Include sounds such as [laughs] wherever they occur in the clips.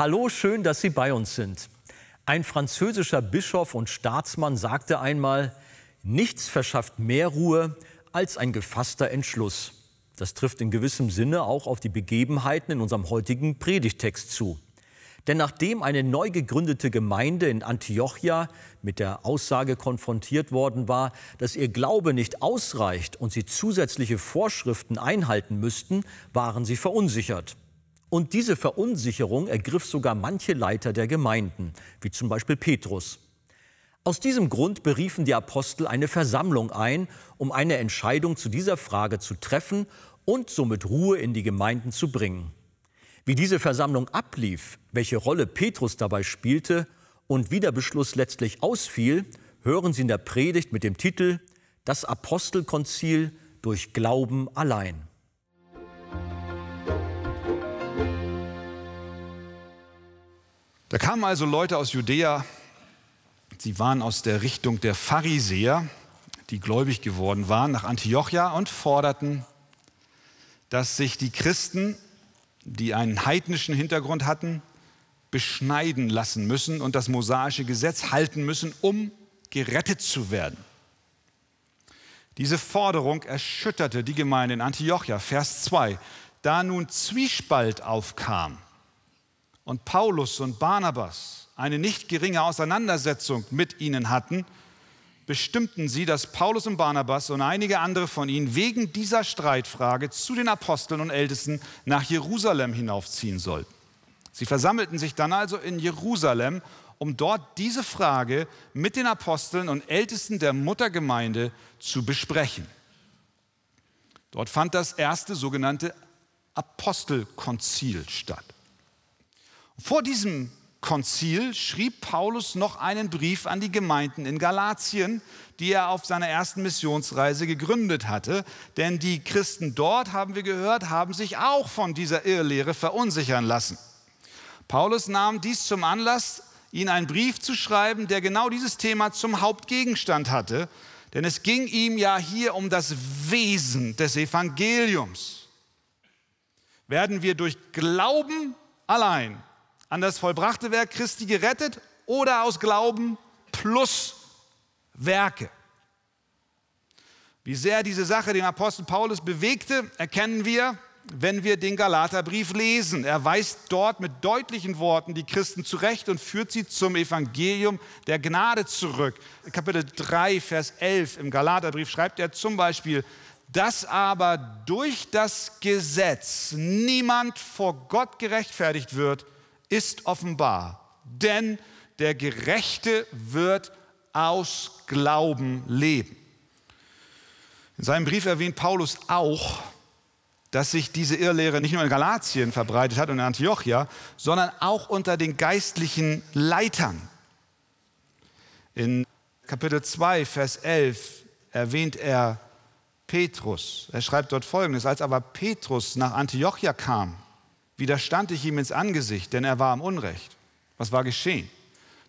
Hallo, schön, dass Sie bei uns sind. Ein französischer Bischof und Staatsmann sagte einmal, nichts verschafft mehr Ruhe als ein gefasster Entschluss. Das trifft in gewissem Sinne auch auf die Begebenheiten in unserem heutigen Predigtext zu. Denn nachdem eine neu gegründete Gemeinde in Antiochia mit der Aussage konfrontiert worden war, dass ihr Glaube nicht ausreicht und sie zusätzliche Vorschriften einhalten müssten, waren sie verunsichert. Und diese Verunsicherung ergriff sogar manche Leiter der Gemeinden, wie zum Beispiel Petrus. Aus diesem Grund beriefen die Apostel eine Versammlung ein, um eine Entscheidung zu dieser Frage zu treffen und somit Ruhe in die Gemeinden zu bringen. Wie diese Versammlung ablief, welche Rolle Petrus dabei spielte und wie der Beschluss letztlich ausfiel, hören Sie in der Predigt mit dem Titel Das Apostelkonzil durch Glauben allein. Da kamen also Leute aus Judäa, sie waren aus der Richtung der Pharisäer, die gläubig geworden waren, nach Antiochia und forderten, dass sich die Christen, die einen heidnischen Hintergrund hatten, beschneiden lassen müssen und das mosaische Gesetz halten müssen, um gerettet zu werden. Diese Forderung erschütterte die Gemeinde in Antiochia, Vers 2. Da nun Zwiespalt aufkam, und Paulus und Barnabas eine nicht geringe Auseinandersetzung mit ihnen hatten, bestimmten sie, dass Paulus und Barnabas und einige andere von ihnen wegen dieser Streitfrage zu den Aposteln und Ältesten nach Jerusalem hinaufziehen sollten. Sie versammelten sich dann also in Jerusalem, um dort diese Frage mit den Aposteln und Ältesten der Muttergemeinde zu besprechen. Dort fand das erste sogenannte Apostelkonzil statt. Vor diesem Konzil schrieb Paulus noch einen Brief an die Gemeinden in Galatien, die er auf seiner ersten Missionsreise gegründet hatte. Denn die Christen dort, haben wir gehört, haben sich auch von dieser Irrlehre verunsichern lassen. Paulus nahm dies zum Anlass, ihnen einen Brief zu schreiben, der genau dieses Thema zum Hauptgegenstand hatte. Denn es ging ihm ja hier um das Wesen des Evangeliums. Werden wir durch Glauben allein an das vollbrachte Werk Christi gerettet oder aus Glauben plus Werke. Wie sehr diese Sache den Apostel Paulus bewegte, erkennen wir, wenn wir den Galaterbrief lesen. Er weist dort mit deutlichen Worten die Christen zurecht und führt sie zum Evangelium der Gnade zurück. Kapitel 3, Vers 11 im Galaterbrief schreibt er zum Beispiel, dass aber durch das Gesetz niemand vor Gott gerechtfertigt wird, ist offenbar, denn der Gerechte wird aus Glauben leben. In seinem Brief erwähnt Paulus auch, dass sich diese Irrlehre nicht nur in Galatien verbreitet hat und in Antiochia, sondern auch unter den geistlichen Leitern. In Kapitel 2, Vers 11 erwähnt er Petrus. Er schreibt dort folgendes, als aber Petrus nach Antiochia kam, widerstand ich ihm ins Angesicht, denn er war am Unrecht. Was war geschehen?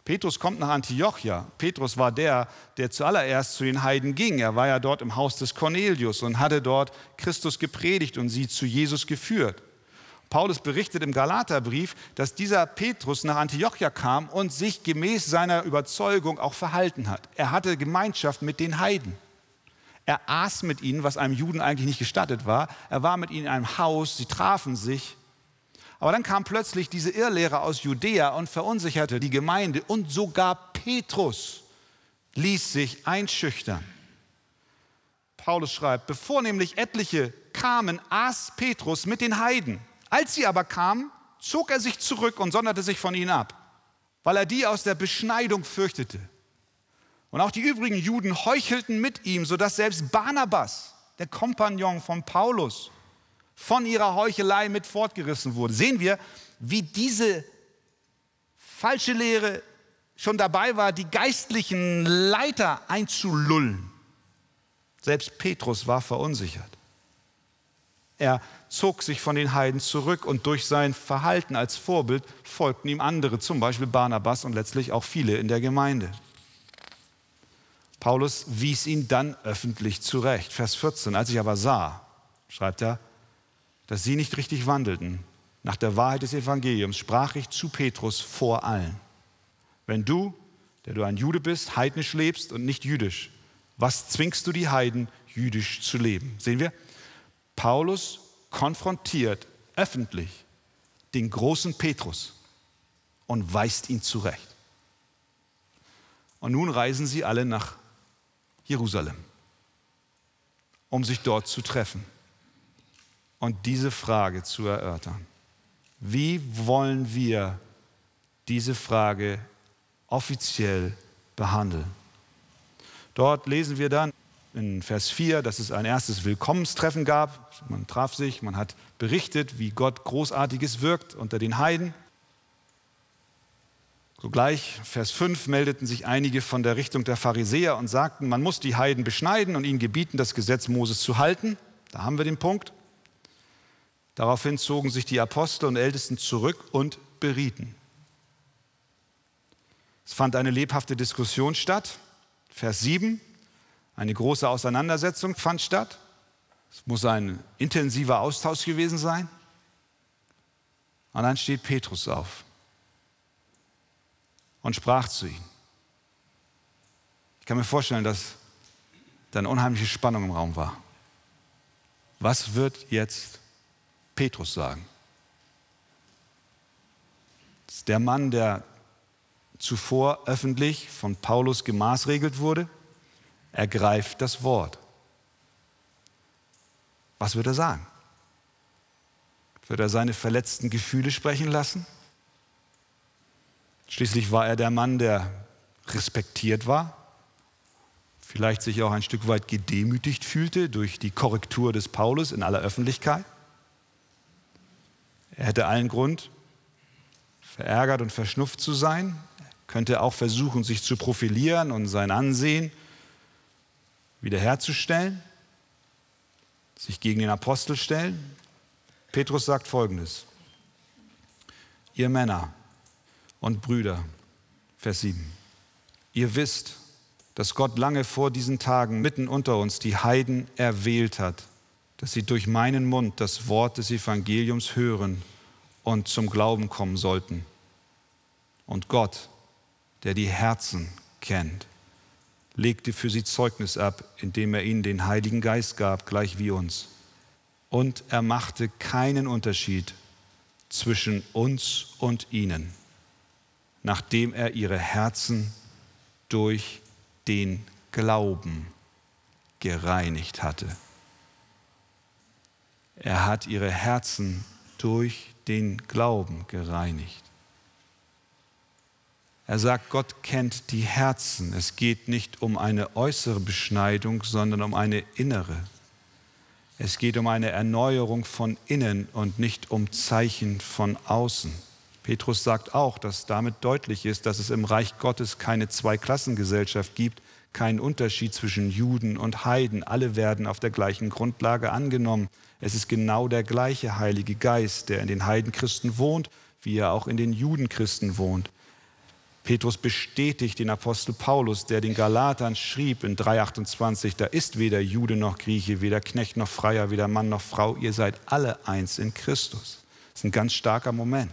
Petrus kommt nach Antiochia. Petrus war der, der zuallererst zu den Heiden ging. Er war ja dort im Haus des Cornelius und hatte dort Christus gepredigt und sie zu Jesus geführt. Paulus berichtet im Galaterbrief, dass dieser Petrus nach Antiochia kam und sich gemäß seiner Überzeugung auch verhalten hat. Er hatte Gemeinschaft mit den Heiden. Er aß mit ihnen, was einem Juden eigentlich nicht gestattet war. Er war mit ihnen in einem Haus, sie trafen sich aber dann kam plötzlich diese Irrlehre aus Judäa und verunsicherte die Gemeinde und sogar Petrus ließ sich einschüchtern. Paulus schreibt, bevor nämlich etliche kamen, aß Petrus mit den Heiden. Als sie aber kamen, zog er sich zurück und sonderte sich von ihnen ab, weil er die aus der Beschneidung fürchtete. Und auch die übrigen Juden heuchelten mit ihm, sodass selbst Barnabas, der Kompagnon von Paulus, von ihrer Heuchelei mit fortgerissen wurde. Sehen wir, wie diese falsche Lehre schon dabei war, die geistlichen Leiter einzulullen. Selbst Petrus war verunsichert. Er zog sich von den Heiden zurück und durch sein Verhalten als Vorbild folgten ihm andere, zum Beispiel Barnabas und letztlich auch viele in der Gemeinde. Paulus wies ihn dann öffentlich zurecht. Vers 14. Als ich aber sah, schreibt er, dass sie nicht richtig wandelten, nach der Wahrheit des Evangeliums, sprach ich zu Petrus vor allen. Wenn du, der du ein Jude bist, heidnisch lebst und nicht jüdisch, was zwingst du die Heiden, jüdisch zu leben? Sehen wir? Paulus konfrontiert öffentlich den großen Petrus und weist ihn zurecht. Und nun reisen sie alle nach Jerusalem, um sich dort zu treffen und diese Frage zu erörtern. Wie wollen wir diese Frage offiziell behandeln? Dort lesen wir dann in Vers 4, dass es ein erstes Willkommenstreffen gab. Man traf sich, man hat berichtet, wie Gott Großartiges wirkt unter den Heiden. Sogleich, Vers 5, meldeten sich einige von der Richtung der Pharisäer und sagten, man muss die Heiden beschneiden und ihnen gebieten, das Gesetz Moses zu halten. Da haben wir den Punkt. Daraufhin zogen sich die Apostel und Ältesten zurück und berieten. Es fand eine lebhafte Diskussion statt. Vers 7, eine große Auseinandersetzung fand statt. Es muss ein intensiver Austausch gewesen sein. Und dann steht Petrus auf und sprach zu ihnen. Ich kann mir vorstellen, dass da eine unheimliche Spannung im Raum war. Was wird jetzt Petrus sagen? Das ist der Mann, der zuvor öffentlich von Paulus gemaßregelt wurde, ergreift das Wort. Was wird er sagen? Wird er seine verletzten Gefühle sprechen lassen? Schließlich war er der Mann, der respektiert war, vielleicht sich auch ein Stück weit gedemütigt fühlte durch die Korrektur des Paulus in aller Öffentlichkeit. Er hätte allen Grund, verärgert und verschnupft zu sein, er könnte auch versuchen, sich zu profilieren und sein Ansehen wiederherzustellen, sich gegen den Apostel stellen. Petrus sagt folgendes, ihr Männer, und Brüder. Vers 7. Ihr wisst, dass Gott lange vor diesen Tagen mitten unter uns die Heiden erwählt hat, dass sie durch meinen Mund das Wort des Evangeliums hören und zum Glauben kommen sollten. Und Gott, der die Herzen kennt, legte für sie Zeugnis ab, indem er ihnen den Heiligen Geist gab, gleich wie uns. Und er machte keinen Unterschied zwischen uns und ihnen nachdem er ihre Herzen durch den Glauben gereinigt hatte. Er hat ihre Herzen durch den Glauben gereinigt. Er sagt, Gott kennt die Herzen. Es geht nicht um eine äußere Beschneidung, sondern um eine innere. Es geht um eine Erneuerung von innen und nicht um Zeichen von außen. Petrus sagt auch, dass damit deutlich ist, dass es im Reich Gottes keine Zweiklassengesellschaft gibt, keinen Unterschied zwischen Juden und Heiden. Alle werden auf der gleichen Grundlage angenommen. Es ist genau der gleiche Heilige Geist, der in den Heidenchristen wohnt, wie er auch in den Judenchristen wohnt. Petrus bestätigt den Apostel Paulus, der den Galatern schrieb in 3,28, da ist weder Jude noch Grieche, weder Knecht noch Freier, weder Mann noch Frau, ihr seid alle eins in Christus. Das ist ein ganz starker Moment.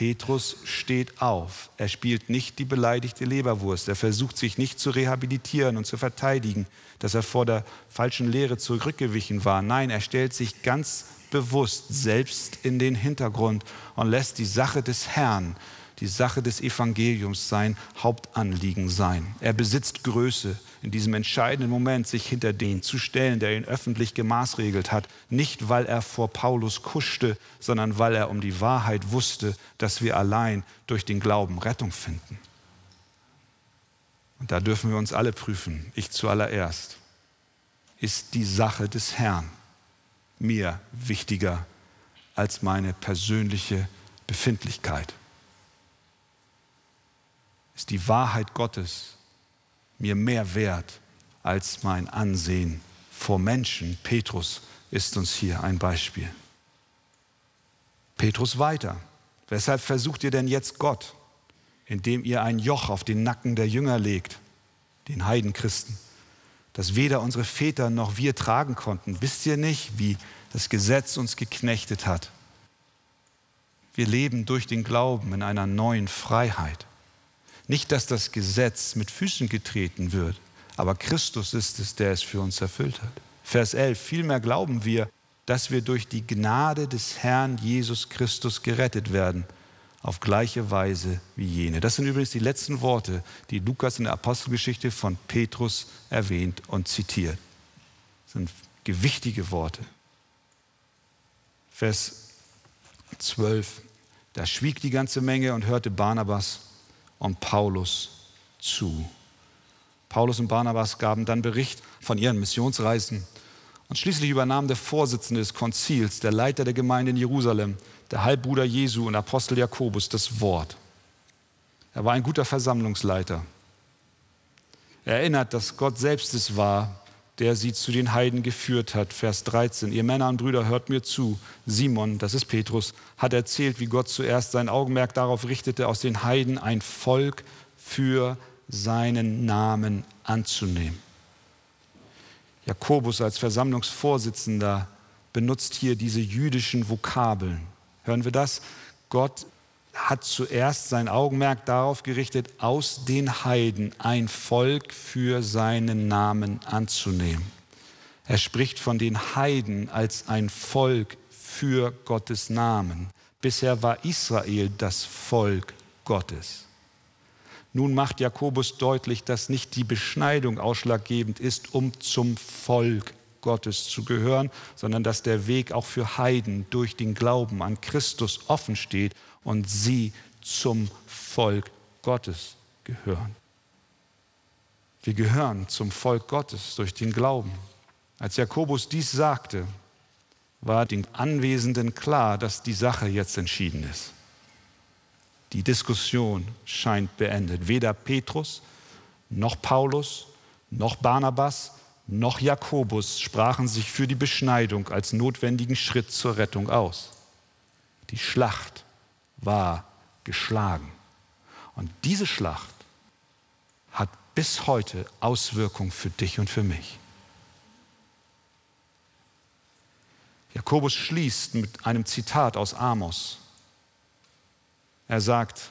Petrus steht auf. Er spielt nicht die beleidigte Leberwurst. Er versucht sich nicht zu rehabilitieren und zu verteidigen, dass er vor der falschen Lehre zurückgewichen war. Nein, er stellt sich ganz bewusst selbst in den Hintergrund und lässt die Sache des Herrn die Sache des Evangeliums sein Hauptanliegen sein. Er besitzt Größe in diesem entscheidenden Moment, sich hinter den zu stellen, der ihn öffentlich gemaßregelt hat. Nicht, weil er vor Paulus kuschte, sondern weil er um die Wahrheit wusste, dass wir allein durch den Glauben Rettung finden. Und da dürfen wir uns alle prüfen, ich zuallererst. Ist die Sache des Herrn mir wichtiger als meine persönliche Befindlichkeit? ist die Wahrheit Gottes mir mehr wert als mein Ansehen vor Menschen. Petrus ist uns hier ein Beispiel. Petrus weiter. Weshalb versucht ihr denn jetzt Gott, indem ihr ein Joch auf den Nacken der Jünger legt, den Heidenchristen, das weder unsere Väter noch wir tragen konnten? Wisst ihr nicht, wie das Gesetz uns geknechtet hat? Wir leben durch den Glauben in einer neuen Freiheit. Nicht, dass das Gesetz mit Füßen getreten wird, aber Christus ist es, der es für uns erfüllt hat. Vers 11, vielmehr glauben wir, dass wir durch die Gnade des Herrn Jesus Christus gerettet werden, auf gleiche Weise wie jene. Das sind übrigens die letzten Worte, die Lukas in der Apostelgeschichte von Petrus erwähnt und zitiert. Das sind gewichtige Worte. Vers 12. Da schwieg die ganze Menge und hörte Barnabas und Paulus zu. Paulus und Barnabas gaben dann Bericht von ihren Missionsreisen. Und schließlich übernahm der Vorsitzende des Konzils, der Leiter der Gemeinde in Jerusalem, der Halbbruder Jesu und Apostel Jakobus, das Wort. Er war ein guter Versammlungsleiter. Er erinnert, dass Gott selbst es war, der sie zu den Heiden geführt hat. Vers 13. Ihr Männer und Brüder, hört mir zu. Simon, das ist Petrus, hat erzählt, wie Gott zuerst sein Augenmerk darauf richtete, aus den Heiden ein Volk für seinen Namen anzunehmen. Jakobus als Versammlungsvorsitzender benutzt hier diese jüdischen Vokabeln. Hören wir das? Gott hat zuerst sein Augenmerk darauf gerichtet, aus den Heiden ein Volk für seinen Namen anzunehmen. Er spricht von den Heiden als ein Volk für Gottes Namen. Bisher war Israel das Volk Gottes. Nun macht Jakobus deutlich, dass nicht die Beschneidung ausschlaggebend ist, um zum Volk Gottes zu gehören, sondern dass der Weg auch für Heiden durch den Glauben an Christus offen steht und sie zum Volk Gottes gehören. Wir gehören zum Volk Gottes durch den Glauben. Als Jakobus dies sagte, war den Anwesenden klar, dass die Sache jetzt entschieden ist. Die Diskussion scheint beendet. Weder Petrus noch Paulus noch Barnabas noch Jakobus sprachen sich für die Beschneidung als notwendigen Schritt zur Rettung aus. Die Schlacht war geschlagen. Und diese Schlacht hat bis heute Auswirkungen für dich und für mich. Jakobus schließt mit einem Zitat aus Amos. Er sagt,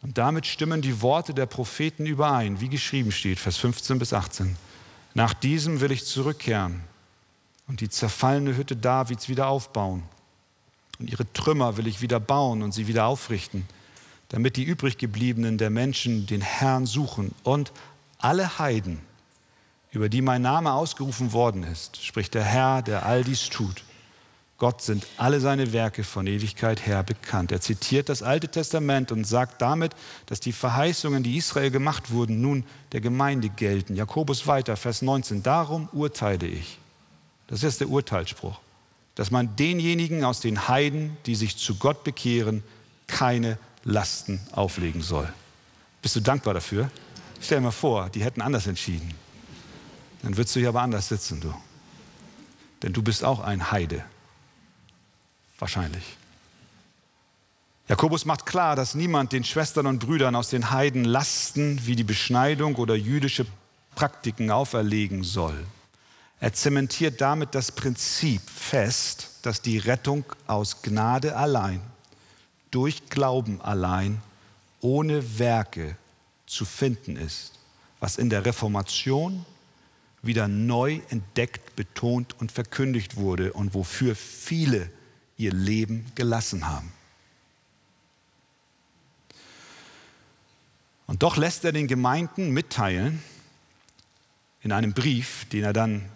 und damit stimmen die Worte der Propheten überein, wie geschrieben steht, Vers 15 bis 18. Nach diesem will ich zurückkehren und die zerfallene Hütte Davids wieder aufbauen und ihre Trümmer will ich wieder bauen und sie wieder aufrichten, damit die übriggebliebenen der Menschen den Herrn suchen und alle Heiden, über die mein Name ausgerufen worden ist, spricht der Herr, der all dies tut. Gott sind alle seine Werke von Ewigkeit her bekannt. Er zitiert das Alte Testament und sagt damit, dass die Verheißungen, die Israel gemacht wurden, nun der Gemeinde gelten. Jakobus weiter, Vers 19. Darum urteile ich. Das ist der Urteilsspruch dass man denjenigen aus den Heiden, die sich zu Gott bekehren, keine Lasten auflegen soll. Bist du dankbar dafür? Stell dir mal vor, die hätten anders entschieden. Dann würdest du hier aber anders sitzen, du. Denn du bist auch ein Heide. Wahrscheinlich. Jakobus macht klar, dass niemand den Schwestern und Brüdern aus den Heiden Lasten wie die Beschneidung oder jüdische Praktiken auferlegen soll. Er zementiert damit das Prinzip fest, dass die Rettung aus Gnade allein, durch Glauben allein, ohne Werke zu finden ist, was in der Reformation wieder neu entdeckt, betont und verkündigt wurde und wofür viele ihr Leben gelassen haben. Und doch lässt er den Gemeinden mitteilen, in einem Brief, den er dann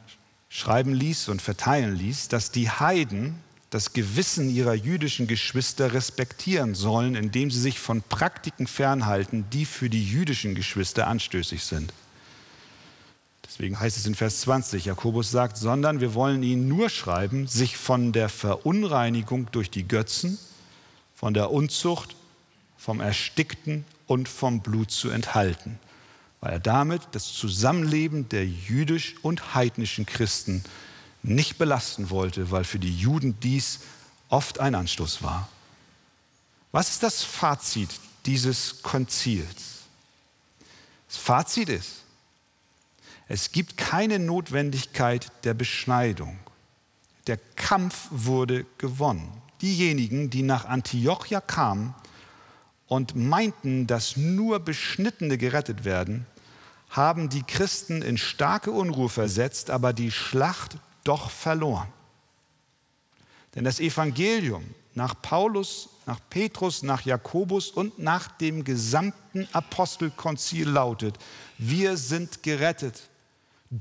schreiben ließ und verteilen ließ, dass die Heiden das Gewissen ihrer jüdischen Geschwister respektieren sollen, indem sie sich von Praktiken fernhalten, die für die jüdischen Geschwister anstößig sind. Deswegen heißt es in Vers 20, Jakobus sagt, sondern wir wollen ihnen nur schreiben, sich von der Verunreinigung durch die Götzen, von der Unzucht, vom Erstickten und vom Blut zu enthalten weil er damit das Zusammenleben der jüdisch und heidnischen Christen nicht belasten wollte, weil für die Juden dies oft ein Anstoß war. Was ist das Fazit dieses Konzils? Das Fazit ist, es gibt keine Notwendigkeit der Beschneidung. Der Kampf wurde gewonnen. diejenigen, die nach Antiochia kamen und meinten, dass nur Beschnittene gerettet werden, haben die Christen in starke Unruhe versetzt, aber die Schlacht doch verloren. Denn das Evangelium nach Paulus, nach Petrus, nach Jakobus und nach dem gesamten Apostelkonzil lautet, wir sind gerettet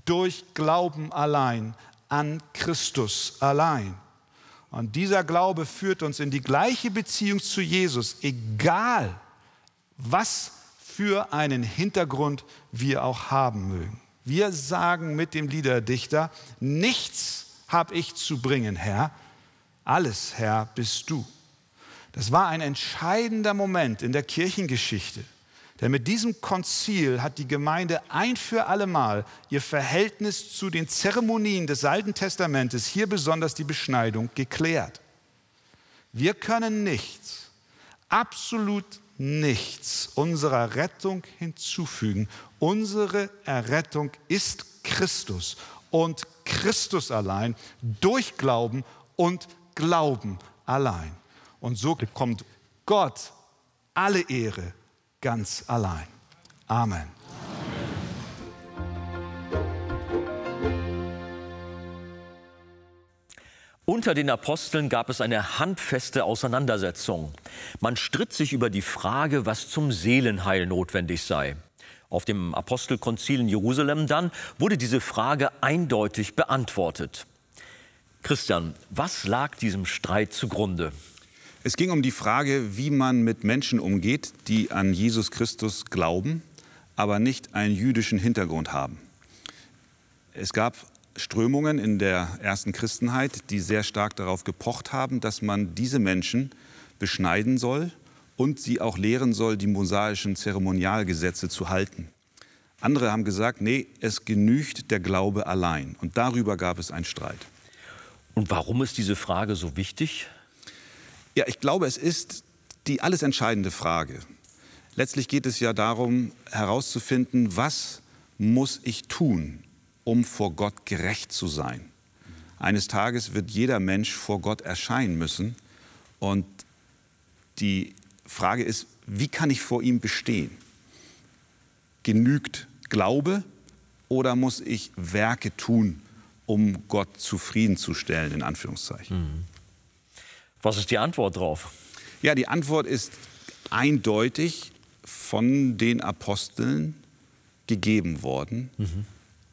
durch Glauben allein an Christus allein. Und dieser Glaube führt uns in die gleiche Beziehung zu Jesus, egal was für einen Hintergrund wir auch haben mögen. Wir sagen mit dem Liederdichter, nichts habe ich zu bringen, Herr, alles, Herr, bist du. Das war ein entscheidender Moment in der Kirchengeschichte. Denn mit diesem Konzil hat die Gemeinde ein für allemal ihr Verhältnis zu den Zeremonien des Alten Testamentes, hier besonders die Beschneidung, geklärt. Wir können nichts, absolut nichts unserer Rettung hinzufügen. Unsere Errettung ist Christus und Christus allein durch Glauben und Glauben allein. Und so bekommt Gott alle Ehre ganz allein. Amen. Unter den Aposteln gab es eine handfeste Auseinandersetzung. Man stritt sich über die Frage, was zum Seelenheil notwendig sei. Auf dem Apostelkonzil in Jerusalem dann wurde diese Frage eindeutig beantwortet. Christian, was lag diesem Streit zugrunde? Es ging um die Frage, wie man mit Menschen umgeht, die an Jesus Christus glauben, aber nicht einen jüdischen Hintergrund haben. Es gab Strömungen in der ersten Christenheit, die sehr stark darauf gepocht haben, dass man diese Menschen beschneiden soll und sie auch lehren soll, die mosaischen Zeremonialgesetze zu halten. Andere haben gesagt, nee, es genügt der Glaube allein. Und darüber gab es einen Streit. Und warum ist diese Frage so wichtig? Ja, ich glaube, es ist die alles entscheidende Frage. Letztlich geht es ja darum, herauszufinden, was muss ich tun, um vor Gott gerecht zu sein. Eines Tages wird jeder Mensch vor Gott erscheinen müssen. Und die Frage ist, wie kann ich vor ihm bestehen? Genügt Glaube oder muss ich Werke tun, um Gott zufriedenzustellen, in Anführungszeichen? Mhm. Was ist die Antwort darauf? Ja, die Antwort ist eindeutig von den Aposteln gegeben worden, mhm.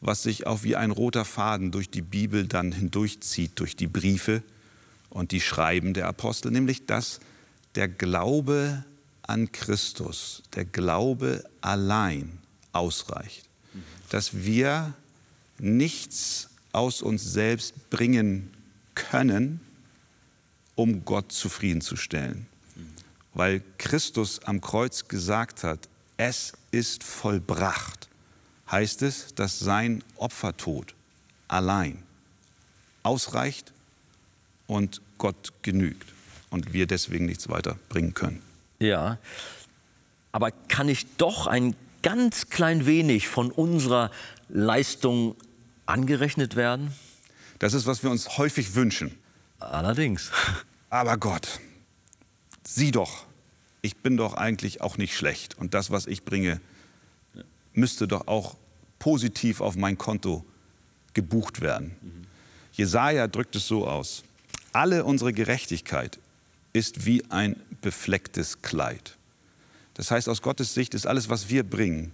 Was sich auch wie ein roter Faden durch die Bibel dann hindurchzieht, durch die Briefe und die Schreiben der Apostel, nämlich dass der Glaube an Christus, der Glaube allein ausreicht, dass wir nichts aus uns selbst bringen können, um Gott zufriedenzustellen. Weil Christus am Kreuz gesagt hat, es ist vollbracht, heißt es, dass sein Opfertod allein ausreicht und Gott genügt und wir deswegen nichts weiter bringen können. Ja, aber kann ich doch ein ganz klein wenig von unserer Leistung angerechnet werden? Das ist, was wir uns häufig wünschen. Allerdings. [laughs] Aber Gott, sieh doch, ich bin doch eigentlich auch nicht schlecht. Und das, was ich bringe, müsste doch auch positiv auf mein Konto gebucht werden. Mhm. Jesaja drückt es so aus: Alle unsere Gerechtigkeit ist wie ein beflecktes Kleid. Das heißt, aus Gottes Sicht ist alles, was wir bringen,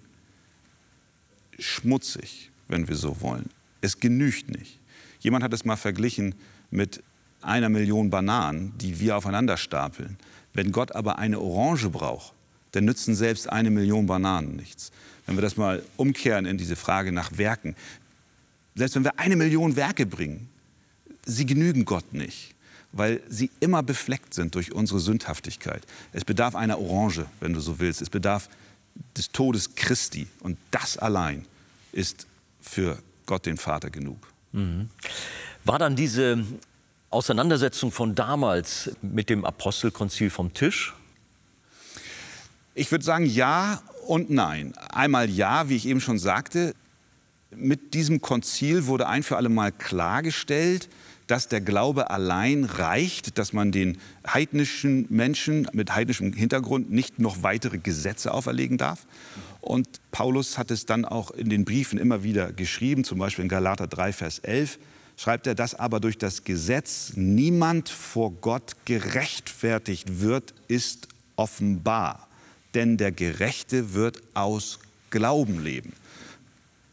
schmutzig, wenn wir so wollen. Es genügt nicht. Jemand hat es mal verglichen mit einer Million Bananen, die wir aufeinander stapeln. Wenn Gott aber eine Orange braucht, dann nützen selbst eine Million Bananen nichts. Wenn wir das mal umkehren in diese Frage nach Werken, selbst wenn wir eine Million Werke bringen, sie genügen Gott nicht, weil sie immer befleckt sind durch unsere Sündhaftigkeit. Es bedarf einer Orange, wenn du so willst. Es bedarf des Todes Christi. Und das allein ist für Gott den Vater genug. Mhm. War dann diese Auseinandersetzung von damals mit dem Apostelkonzil vom Tisch? Ich würde sagen ja und nein. Einmal ja, wie ich eben schon sagte, mit diesem Konzil wurde ein für alle Mal klargestellt, dass der Glaube allein reicht, dass man den heidnischen Menschen mit heidnischem Hintergrund nicht noch weitere Gesetze auferlegen darf. Und Paulus hat es dann auch in den Briefen immer wieder geschrieben, zum Beispiel in Galater 3, Vers 11, schreibt er, dass aber durch das Gesetz niemand vor Gott gerechtfertigt wird, ist offenbar. Denn der Gerechte wird aus Glauben leben.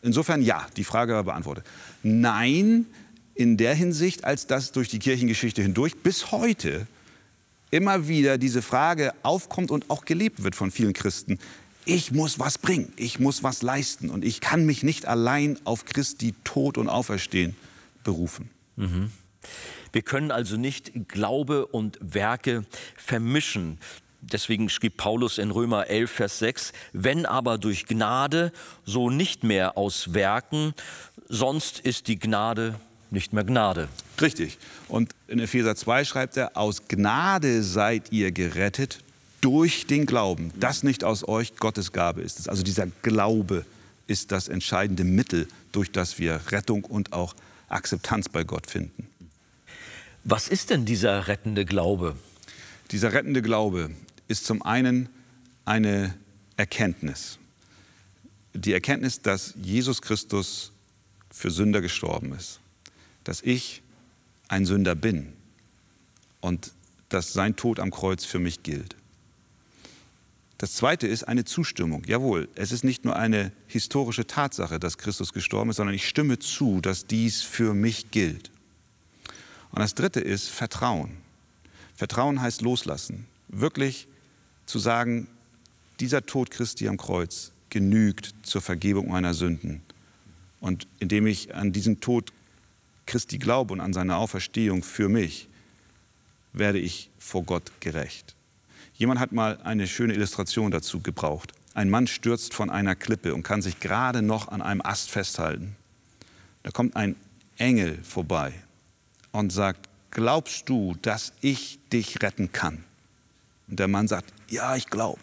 Insofern ja, die Frage war beantwortet. Nein, in der Hinsicht, als dass durch die Kirchengeschichte hindurch bis heute immer wieder diese Frage aufkommt und auch gelebt wird von vielen Christen. Ich muss was bringen, ich muss was leisten und ich kann mich nicht allein auf Christi Tod und Auferstehen berufen. Mhm. Wir können also nicht Glaube und Werke vermischen. Deswegen schrieb Paulus in Römer 11, Vers 6, wenn aber durch Gnade, so nicht mehr aus Werken, sonst ist die Gnade nicht mehr Gnade. Richtig. Und in Epheser 2 schreibt er, aus Gnade seid ihr gerettet durch den Glauben. Das nicht aus euch, Gottes Gabe ist es. Also dieser Glaube ist das entscheidende Mittel, durch das wir Rettung und auch Akzeptanz bei Gott finden. Was ist denn dieser rettende Glaube? Dieser rettende Glaube ist zum einen eine Erkenntnis. Die Erkenntnis, dass Jesus Christus für Sünder gestorben ist dass ich ein Sünder bin und dass sein Tod am Kreuz für mich gilt. Das Zweite ist eine Zustimmung. Jawohl, es ist nicht nur eine historische Tatsache, dass Christus gestorben ist, sondern ich stimme zu, dass dies für mich gilt. Und das Dritte ist Vertrauen. Vertrauen heißt loslassen. Wirklich zu sagen, dieser Tod Christi am Kreuz genügt zur Vergebung meiner Sünden. Und indem ich an diesen Tod Christi glaube und an seine Auferstehung für mich, werde ich vor Gott gerecht. Jemand hat mal eine schöne Illustration dazu gebraucht. Ein Mann stürzt von einer Klippe und kann sich gerade noch an einem Ast festhalten. Da kommt ein Engel vorbei und sagt, glaubst du, dass ich dich retten kann? Und der Mann sagt, ja, ich glaube.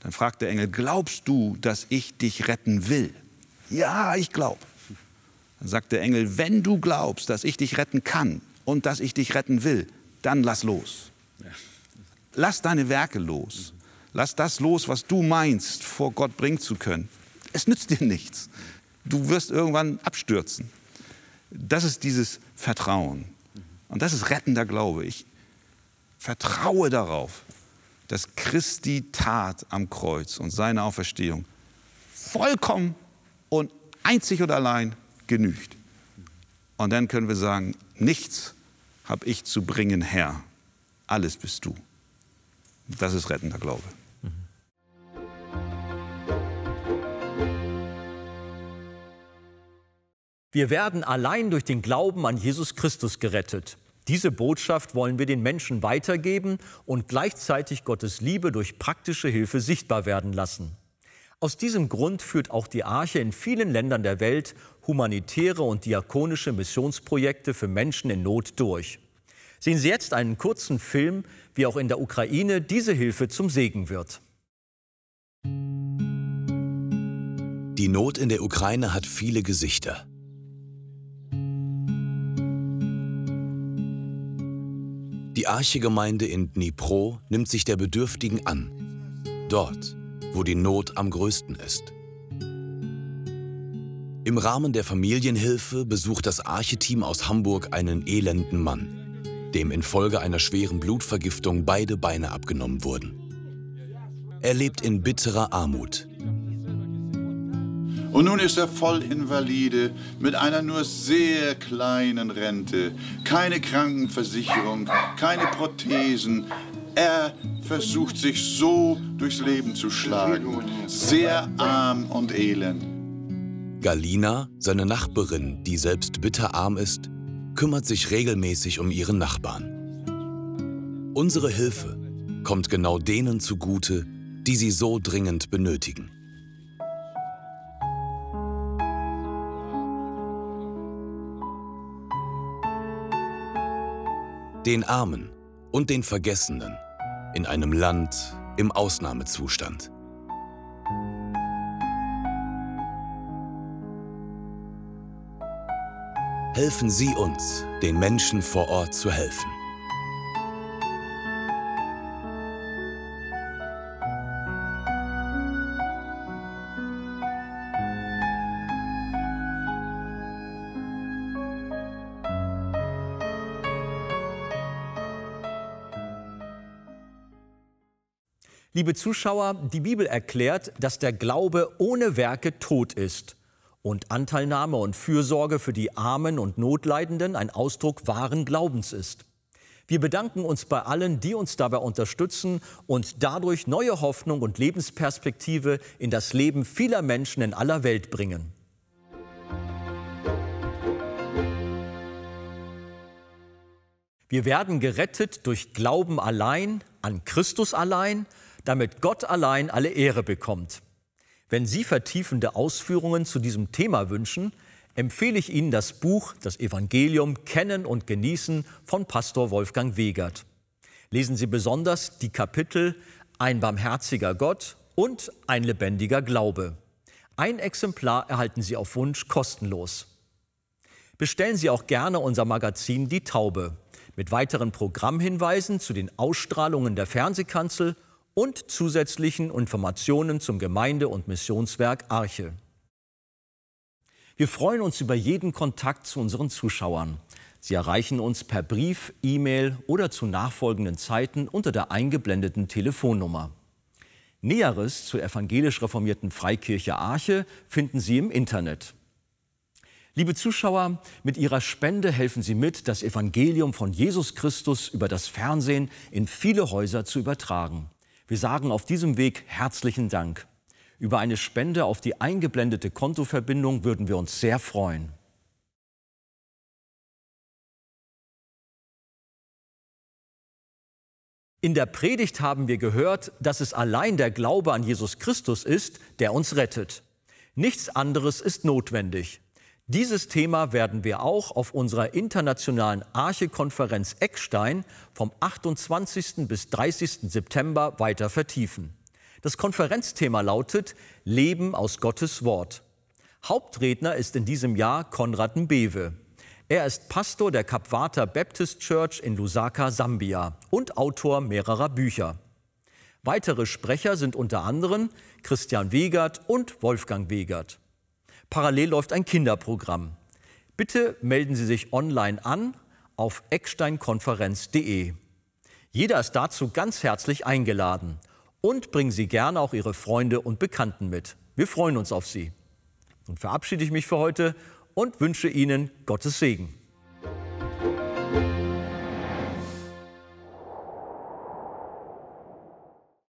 Dann fragt der Engel, glaubst du, dass ich dich retten will? Ja, ich glaube. Dann sagt der Engel, wenn du glaubst, dass ich dich retten kann und dass ich dich retten will, dann lass los. Lass deine Werke los. Lass das los, was du meinst, vor Gott bringen zu können. Es nützt dir nichts. Du wirst irgendwann abstürzen. Das ist dieses Vertrauen. Und das ist rettender Glaube. Ich vertraue darauf, dass Christi Tat am Kreuz und seine Auferstehung vollkommen und einzig und allein genügt. Und dann können wir sagen, nichts habe ich zu bringen, Herr, alles bist du. Das ist rettender Glaube. Wir werden allein durch den Glauben an Jesus Christus gerettet. Diese Botschaft wollen wir den Menschen weitergeben und gleichzeitig Gottes Liebe durch praktische Hilfe sichtbar werden lassen. Aus diesem Grund führt auch die Arche in vielen Ländern der Welt humanitäre und diakonische Missionsprojekte für Menschen in Not durch. Sehen Sie jetzt einen kurzen Film, wie auch in der Ukraine diese Hilfe zum Segen wird. Die Not in der Ukraine hat viele Gesichter. Die Archegemeinde in Dnipro nimmt sich der Bedürftigen an. Dort, wo die Not am größten ist. Im Rahmen der Familienhilfe besucht das Archeteam aus Hamburg einen elenden Mann, dem infolge einer schweren Blutvergiftung beide Beine abgenommen wurden. Er lebt in bitterer Armut. Und nun ist er voll Invalide mit einer nur sehr kleinen Rente, keine Krankenversicherung, keine Prothesen, er versucht sich so durchs Leben zu schlagen. Sehr arm und elend. Galina, seine Nachbarin, die selbst bitterarm ist, kümmert sich regelmäßig um ihren Nachbarn. Unsere Hilfe kommt genau denen zugute, die sie so dringend benötigen. Den Armen und den Vergessenen in einem Land im Ausnahmezustand. helfen Sie uns, den Menschen vor Ort zu helfen. Liebe Zuschauer, die Bibel erklärt, dass der Glaube ohne Werke tot ist und Anteilnahme und Fürsorge für die Armen und Notleidenden ein Ausdruck wahren Glaubens ist. Wir bedanken uns bei allen, die uns dabei unterstützen und dadurch neue Hoffnung und Lebensperspektive in das Leben vieler Menschen in aller Welt bringen. Wir werden gerettet durch Glauben allein, an Christus allein damit Gott allein alle Ehre bekommt. Wenn Sie vertiefende Ausführungen zu diesem Thema wünschen, empfehle ich Ihnen das Buch Das Evangelium Kennen und Genießen von Pastor Wolfgang Wegert. Lesen Sie besonders die Kapitel Ein barmherziger Gott und Ein lebendiger Glaube. Ein Exemplar erhalten Sie auf Wunsch kostenlos. Bestellen Sie auch gerne unser Magazin Die Taube mit weiteren Programmhinweisen zu den Ausstrahlungen der Fernsehkanzel und zusätzlichen Informationen zum Gemeinde- und Missionswerk Arche. Wir freuen uns über jeden Kontakt zu unseren Zuschauern. Sie erreichen uns per Brief, E-Mail oder zu nachfolgenden Zeiten unter der eingeblendeten Telefonnummer. Näheres zur evangelisch reformierten Freikirche Arche finden Sie im Internet. Liebe Zuschauer, mit Ihrer Spende helfen Sie mit, das Evangelium von Jesus Christus über das Fernsehen in viele Häuser zu übertragen. Wir sagen auf diesem Weg herzlichen Dank. Über eine Spende auf die eingeblendete Kontoverbindung würden wir uns sehr freuen. In der Predigt haben wir gehört, dass es allein der Glaube an Jesus Christus ist, der uns rettet. Nichts anderes ist notwendig. Dieses Thema werden wir auch auf unserer internationalen Arche-Konferenz Eckstein vom 28. bis 30. September weiter vertiefen. Das Konferenzthema lautet Leben aus Gottes Wort. Hauptredner ist in diesem Jahr Konrad Mbewe. Er ist Pastor der Kapwata Baptist Church in Lusaka, Sambia und Autor mehrerer Bücher. Weitere Sprecher sind unter anderem Christian Wegert und Wolfgang Wegert. Parallel läuft ein Kinderprogramm. Bitte melden Sie sich online an auf ecksteinkonferenz.de. Jeder ist dazu ganz herzlich eingeladen und bringen Sie gerne auch Ihre Freunde und Bekannten mit. Wir freuen uns auf Sie. Nun verabschiede ich mich für heute und wünsche Ihnen Gottes Segen.